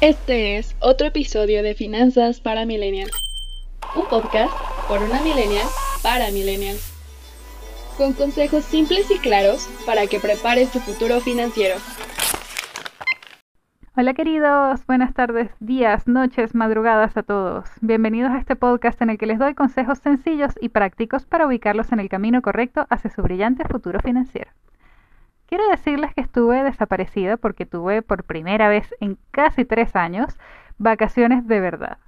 Este es otro episodio de Finanzas para Millennials. Un podcast por una millennial para millennials. Con consejos simples y claros para que prepares tu futuro financiero. Hola queridos, buenas tardes, días, noches, madrugadas a todos. Bienvenidos a este podcast en el que les doy consejos sencillos y prácticos para ubicarlos en el camino correcto hacia su brillante futuro financiero. Quiero decirles que estuve desaparecida porque tuve por primera vez en casi tres años vacaciones de verdad,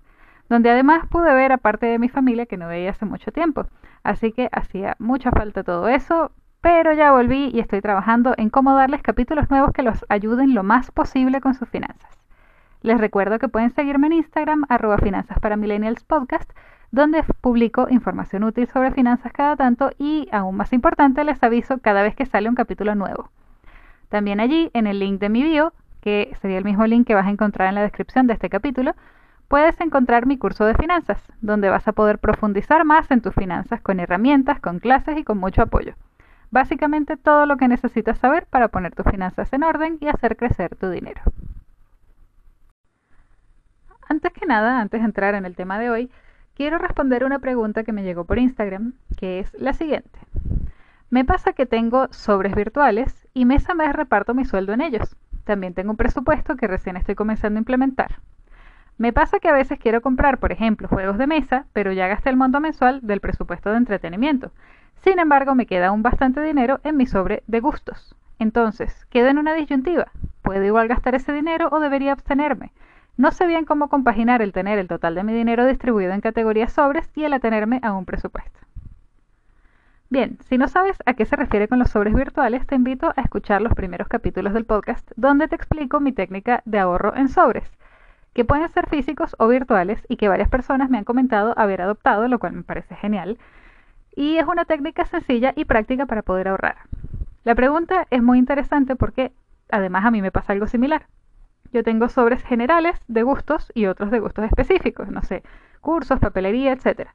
donde además pude ver a parte de mi familia que no veía hace mucho tiempo. Así que hacía mucha falta todo eso, pero ya volví y estoy trabajando en cómo darles capítulos nuevos que los ayuden lo más posible con sus finanzas. Les recuerdo que pueden seguirme en Instagram, arroba finanzas para millennials podcast, donde publico información útil sobre finanzas cada tanto y, aún más importante, les aviso cada vez que sale un capítulo nuevo. También allí, en el link de mi bio, que sería el mismo link que vas a encontrar en la descripción de este capítulo, puedes encontrar mi curso de finanzas, donde vas a poder profundizar más en tus finanzas con herramientas, con clases y con mucho apoyo. Básicamente todo lo que necesitas saber para poner tus finanzas en orden y hacer crecer tu dinero. Antes que nada, antes de entrar en el tema de hoy, quiero responder una pregunta que me llegó por Instagram, que es la siguiente. Me pasa que tengo sobres virtuales y mes a mes reparto mi sueldo en ellos. También tengo un presupuesto que recién estoy comenzando a implementar. Me pasa que a veces quiero comprar, por ejemplo, juegos de mesa, pero ya gasté el monto mensual del presupuesto de entretenimiento. Sin embargo, me queda aún bastante dinero en mi sobre de gustos. Entonces, quedo en una disyuntiva. ¿Puedo igual gastar ese dinero o debería abstenerme? No sé bien cómo compaginar el tener el total de mi dinero distribuido en categorías sobres y el atenerme a un presupuesto. Bien, si no sabes a qué se refiere con los sobres virtuales, te invito a escuchar los primeros capítulos del podcast donde te explico mi técnica de ahorro en sobres, que pueden ser físicos o virtuales y que varias personas me han comentado haber adoptado, lo cual me parece genial. Y es una técnica sencilla y práctica para poder ahorrar. La pregunta es muy interesante porque además a mí me pasa algo similar. Yo tengo sobres generales de gustos y otros de gustos específicos, no sé, cursos, papelería, etcétera.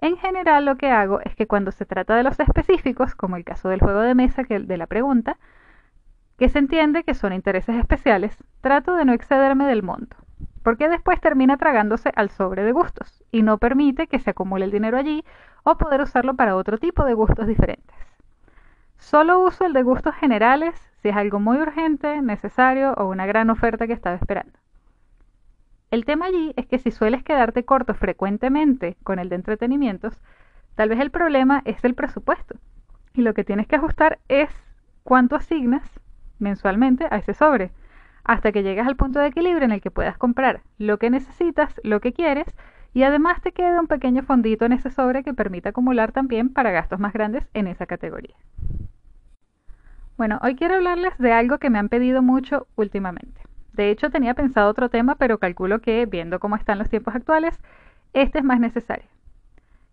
En general lo que hago es que cuando se trata de los específicos, como el caso del juego de mesa que de la pregunta, que se entiende que son intereses especiales, trato de no excederme del monto, porque después termina tragándose al sobre de gustos y no permite que se acumule el dinero allí o poder usarlo para otro tipo de gustos diferentes. Solo uso el de gustos generales si es algo muy urgente, necesario o una gran oferta que estaba esperando. El tema allí es que si sueles quedarte corto frecuentemente con el de entretenimientos, tal vez el problema es el presupuesto. Y lo que tienes que ajustar es cuánto asignas mensualmente a ese sobre, hasta que llegues al punto de equilibrio en el que puedas comprar lo que necesitas, lo que quieres, y además te quede un pequeño fondito en ese sobre que permita acumular también para gastos más grandes en esa categoría. Bueno, hoy quiero hablarles de algo que me han pedido mucho últimamente. De hecho, tenía pensado otro tema, pero calculo que, viendo cómo están los tiempos actuales, este es más necesario.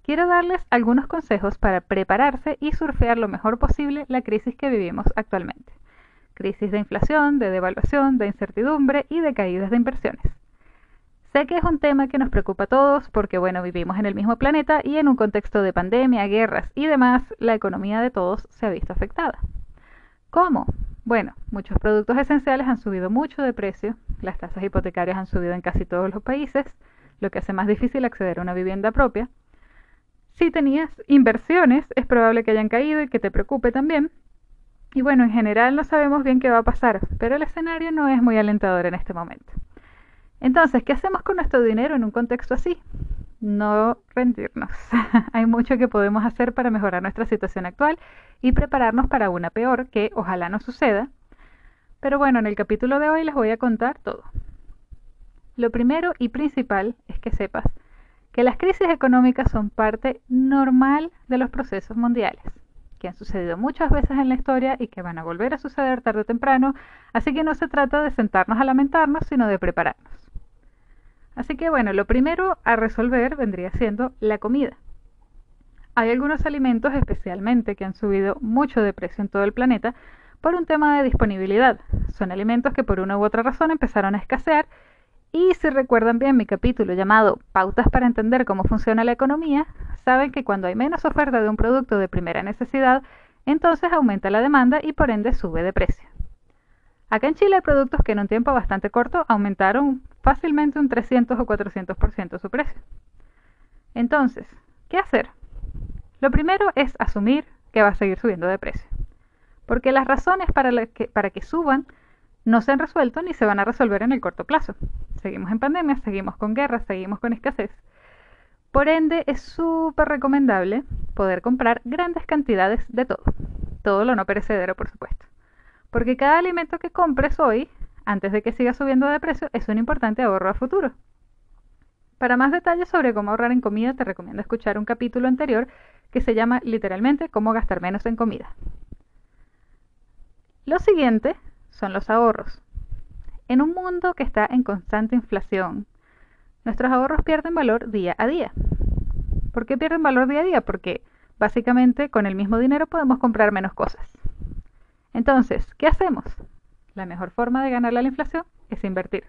Quiero darles algunos consejos para prepararse y surfear lo mejor posible la crisis que vivimos actualmente. Crisis de inflación, de devaluación, de incertidumbre y de caídas de inversiones. Sé que es un tema que nos preocupa a todos porque, bueno, vivimos en el mismo planeta y en un contexto de pandemia, guerras y demás, la economía de todos se ha visto afectada. ¿Cómo? Bueno, muchos productos esenciales han subido mucho de precio, las tasas hipotecarias han subido en casi todos los países, lo que hace más difícil acceder a una vivienda propia. Si tenías inversiones, es probable que hayan caído y que te preocupe también. Y bueno, en general no sabemos bien qué va a pasar, pero el escenario no es muy alentador en este momento. Entonces, ¿qué hacemos con nuestro dinero en un contexto así? No rendirnos. Hay mucho que podemos hacer para mejorar nuestra situación actual y prepararnos para una peor que ojalá no suceda. Pero bueno, en el capítulo de hoy les voy a contar todo. Lo primero y principal es que sepas que las crisis económicas son parte normal de los procesos mundiales, que han sucedido muchas veces en la historia y que van a volver a suceder tarde o temprano, así que no se trata de sentarnos a lamentarnos, sino de prepararnos. Así que bueno, lo primero a resolver vendría siendo la comida. Hay algunos alimentos especialmente que han subido mucho de precio en todo el planeta por un tema de disponibilidad. Son alimentos que por una u otra razón empezaron a escasear y si recuerdan bien mi capítulo llamado Pautas para entender cómo funciona la economía, saben que cuando hay menos oferta de un producto de primera necesidad, entonces aumenta la demanda y por ende sube de precio. Acá en Chile hay productos que en un tiempo bastante corto aumentaron fácilmente un 300 o 400% su precio. Entonces, ¿qué hacer? Lo primero es asumir que va a seguir subiendo de precio, porque las razones para, que, que suban no se han resuelto ni se van a resolver en el corto plazo. Seguimos en pandemia, seguimos con guerras, seguimos con escasez. Por ende, es súper recomendable poder comprar grandes cantidades de todo. Todo lo no perecedero, por supuesto. Porque cada alimento que compres hoy, antes de que siga subiendo de precio, es un importante ahorro a futuro. Para más detalles sobre cómo ahorrar en comida, te recomiendo escuchar un capítulo anterior que se llama literalmente Cómo gastar menos en comida. Lo siguiente son los ahorros. En un mundo que está en constante inflación, nuestros ahorros pierden valor día a día. ¿Por qué pierden valor día a día? Porque básicamente con el mismo dinero podemos comprar menos cosas. Entonces, ¿qué hacemos? La mejor forma de ganarle a la inflación es invertir.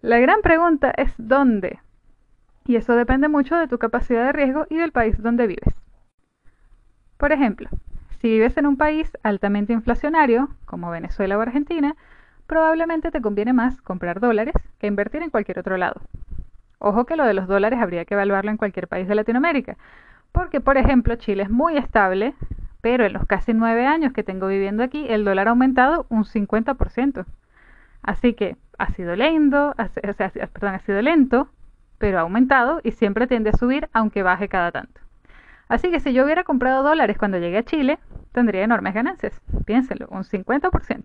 La gran pregunta es ¿dónde? Y eso depende mucho de tu capacidad de riesgo y del país donde vives. Por ejemplo, si vives en un país altamente inflacionario, como Venezuela o Argentina, probablemente te conviene más comprar dólares que invertir en cualquier otro lado. Ojo que lo de los dólares habría que evaluarlo en cualquier país de Latinoamérica, porque por ejemplo Chile es muy estable, pero en los casi nueve años que tengo viviendo aquí el dólar ha aumentado un 50%. Así que ha sido lento, o sea, ha sido lento, pero ha aumentado y siempre tiende a subir aunque baje cada tanto. Así que si yo hubiera comprado dólares cuando llegué a Chile, tendría enormes ganancias. Piénsenlo, un 50%.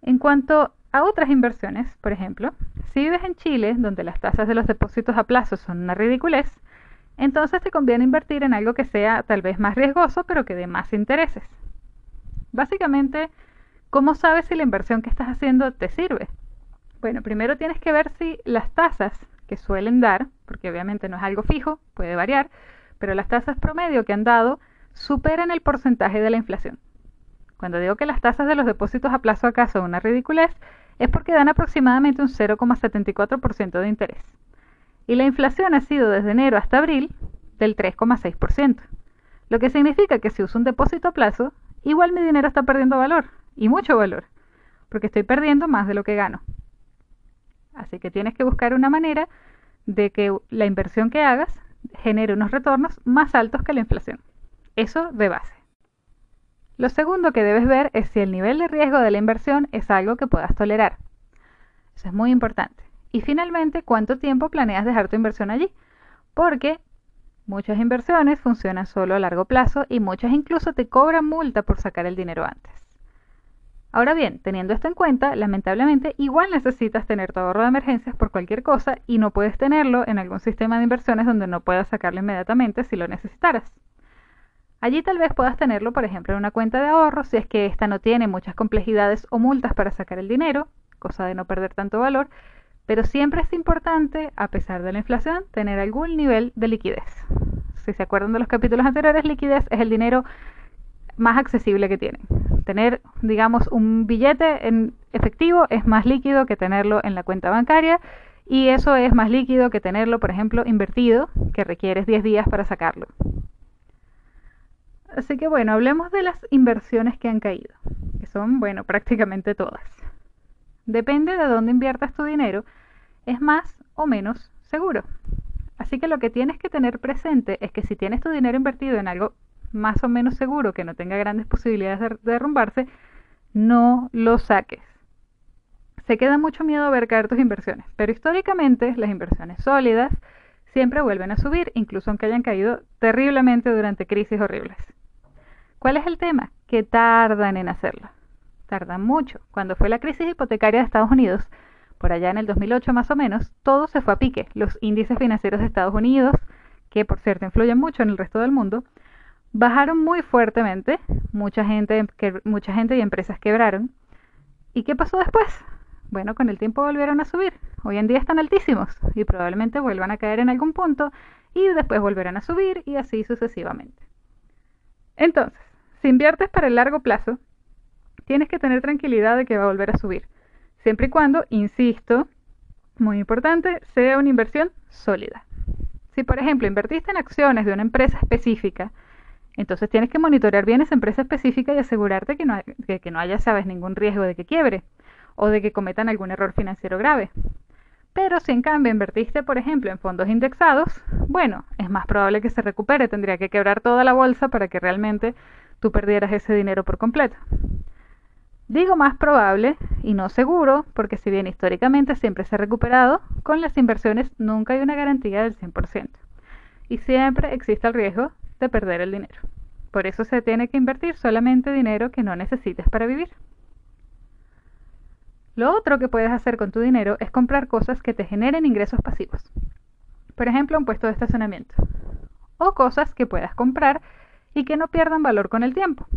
En cuanto a otras inversiones, por ejemplo, si vives en Chile, donde las tasas de los depósitos a plazo son una ridiculez, entonces te conviene invertir en algo que sea tal vez más riesgoso, pero que dé más intereses. Básicamente, ¿cómo sabes si la inversión que estás haciendo te sirve? Bueno, primero tienes que ver si las tasas que suelen dar, porque obviamente no es algo fijo, puede variar, pero las tasas promedio que han dado superan el porcentaje de la inflación. Cuando digo que las tasas de los depósitos a plazo acá son una ridiculez, es porque dan aproximadamente un 0,74% de interés. Y la inflación ha sido desde enero hasta abril del 3,6%. Lo que significa que si uso un depósito a plazo, igual mi dinero está perdiendo valor, y mucho valor, porque estoy perdiendo más de lo que gano. Así que tienes que buscar una manera de que la inversión que hagas genere unos retornos más altos que la inflación. Eso de base. Lo segundo que debes ver es si el nivel de riesgo de la inversión es algo que puedas tolerar. Eso es muy importante. Y finalmente, ¿cuánto tiempo planeas dejar tu inversión allí? Porque muchas inversiones funcionan solo a largo plazo y muchas incluso te cobran multa por sacar el dinero antes. Ahora bien, teniendo esto en cuenta, lamentablemente igual necesitas tener tu ahorro de emergencias por cualquier cosa y no puedes tenerlo en algún sistema de inversiones donde no puedas sacarlo inmediatamente si lo necesitaras. Allí tal vez puedas tenerlo, por ejemplo, en una cuenta de ahorro si es que ésta no tiene muchas complejidades o multas para sacar el dinero, cosa de no perder tanto valor, pero siempre es importante, a pesar de la inflación, tener algún nivel de liquidez. Si se acuerdan de los capítulos anteriores, liquidez es el dinero más accesible que tienen. Tener, digamos, un billete en efectivo es más líquido que tenerlo en la cuenta bancaria y eso es más líquido que tenerlo, por ejemplo, invertido, que requieres 10 días para sacarlo. Así que bueno, hablemos de las inversiones que han caído, que son, bueno, prácticamente todas. Depende de dónde inviertas tu dinero, es más o menos seguro. Así que lo que tienes que tener presente es que si tienes tu dinero invertido en algo más o menos seguro, que no tenga grandes posibilidades de derrumbarse, no lo saques. Se queda mucho miedo a ver caer tus inversiones, pero históricamente las inversiones sólidas siempre vuelven a subir, incluso aunque hayan caído terriblemente durante crisis horribles. ¿Cuál es el tema? Que tardan en hacerlo. Tardan mucho. Cuando fue la crisis hipotecaria de Estados Unidos, por allá en el 2008 más o menos, todo se fue a pique. Los índices financieros de Estados Unidos, que por cierto influyen mucho en el resto del mundo, bajaron muy fuertemente. Mucha gente, mucha gente y empresas quebraron. ¿Y qué pasó después? Bueno, con el tiempo volvieron a subir. Hoy en día están altísimos y probablemente vuelvan a caer en algún punto y después volverán a subir y así sucesivamente. Entonces, si inviertes para el largo plazo, tienes que tener tranquilidad de que va a volver a subir, siempre y cuando, insisto, muy importante, sea una inversión sólida. Si, por ejemplo, invertiste en acciones de una empresa específica, entonces tienes que monitorear bien esa empresa específica y asegurarte que no, que no haya, sabes, ningún riesgo de que quiebre. o de que cometan algún error financiero grave. Pero si en cambio invertiste, por ejemplo, en fondos indexados, bueno, es más probable que se recupere, tendría que quebrar toda la bolsa para que realmente tú perdieras ese dinero por completo. Digo más probable y no seguro, porque si bien históricamente siempre se ha recuperado, con las inversiones nunca hay una garantía del 100%. Y siempre existe el riesgo de perder el dinero. Por eso se tiene que invertir solamente dinero que no necesites para vivir. Lo otro que puedes hacer con tu dinero es comprar cosas que te generen ingresos pasivos. Por ejemplo, un puesto de estacionamiento. O cosas que puedas comprar y que no pierdan valor con el tiempo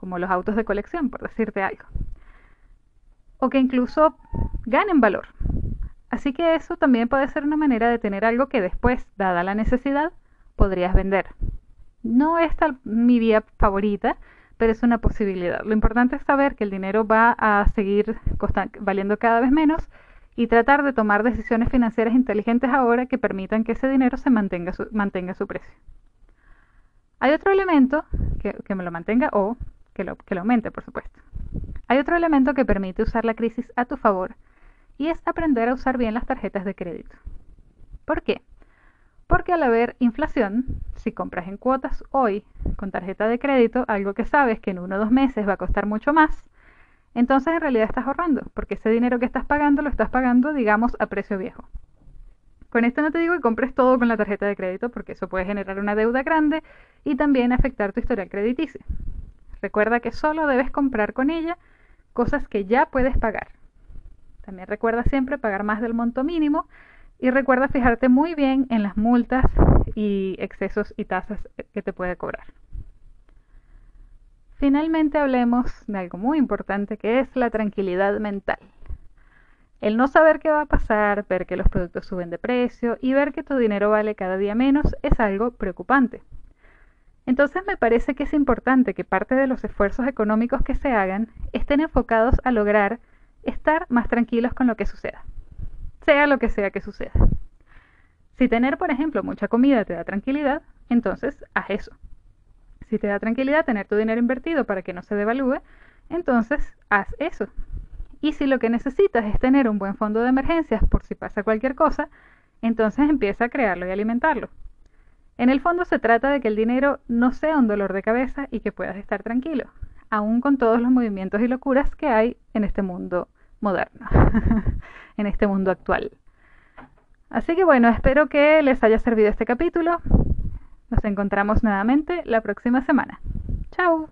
como los autos de colección, por decirte algo. O que incluso ganen valor. Así que eso también puede ser una manera de tener algo que después, dada la necesidad, podrías vender. No es mi vía favorita, pero es una posibilidad. Lo importante es saber que el dinero va a seguir valiendo cada vez menos y tratar de tomar decisiones financieras inteligentes ahora que permitan que ese dinero se mantenga su, su precio. Hay otro elemento que me lo mantenga o que lo, aumente, por supuesto. Hay otro elemento que permite usar la crisis a tu favor y es aprender a usar bien las tarjetas de crédito. ¿Por qué? Porque al haber inflación, si compras en cuotas hoy con tarjeta de crédito algo que sabes que en uno o dos meses va a costar mucho más, entonces en realidad estás ahorrando, porque ese dinero que estás pagando lo estás pagando, digamos, a precio viejo. Con esto no te digo que compres todo con la tarjeta de crédito, porque eso puede generar una deuda grande y también afectar tu historial crediticio. Recuerda que solo debes comprar con ella cosas que ya puedes pagar. También recuerda siempre pagar más del monto mínimo y recuerda fijarte muy bien en las multas y excesos y tasas que te puede cobrar. Finalmente hablemos de algo muy importante que es la tranquilidad mental. El no saber qué va a pasar, ver que los productos suben de precio y ver que tu dinero vale cada día menos es algo preocupante. Entonces me parece que es importante que parte de los esfuerzos económicos que se hagan estén enfocados a lograr estar más tranquilos con lo que suceda, sea lo que sea que suceda. Si tener, por ejemplo, mucha comida te da tranquilidad, entonces haz eso. Si te da tranquilidad tener tu dinero invertido para que no se devalúe, entonces haz eso. Y si lo que necesitas es tener un buen fondo de emergencias por si pasa cualquier cosa, entonces empieza a crearlo y alimentarlo. En el fondo se trata de que el dinero no sea un dolor de cabeza y que puedas estar tranquilo, aún con todos los movimientos y locuras que hay en este mundo moderno, en este mundo actual. Así que bueno, espero que les haya servido este capítulo. Nos encontramos nuevamente la próxima semana. Chao.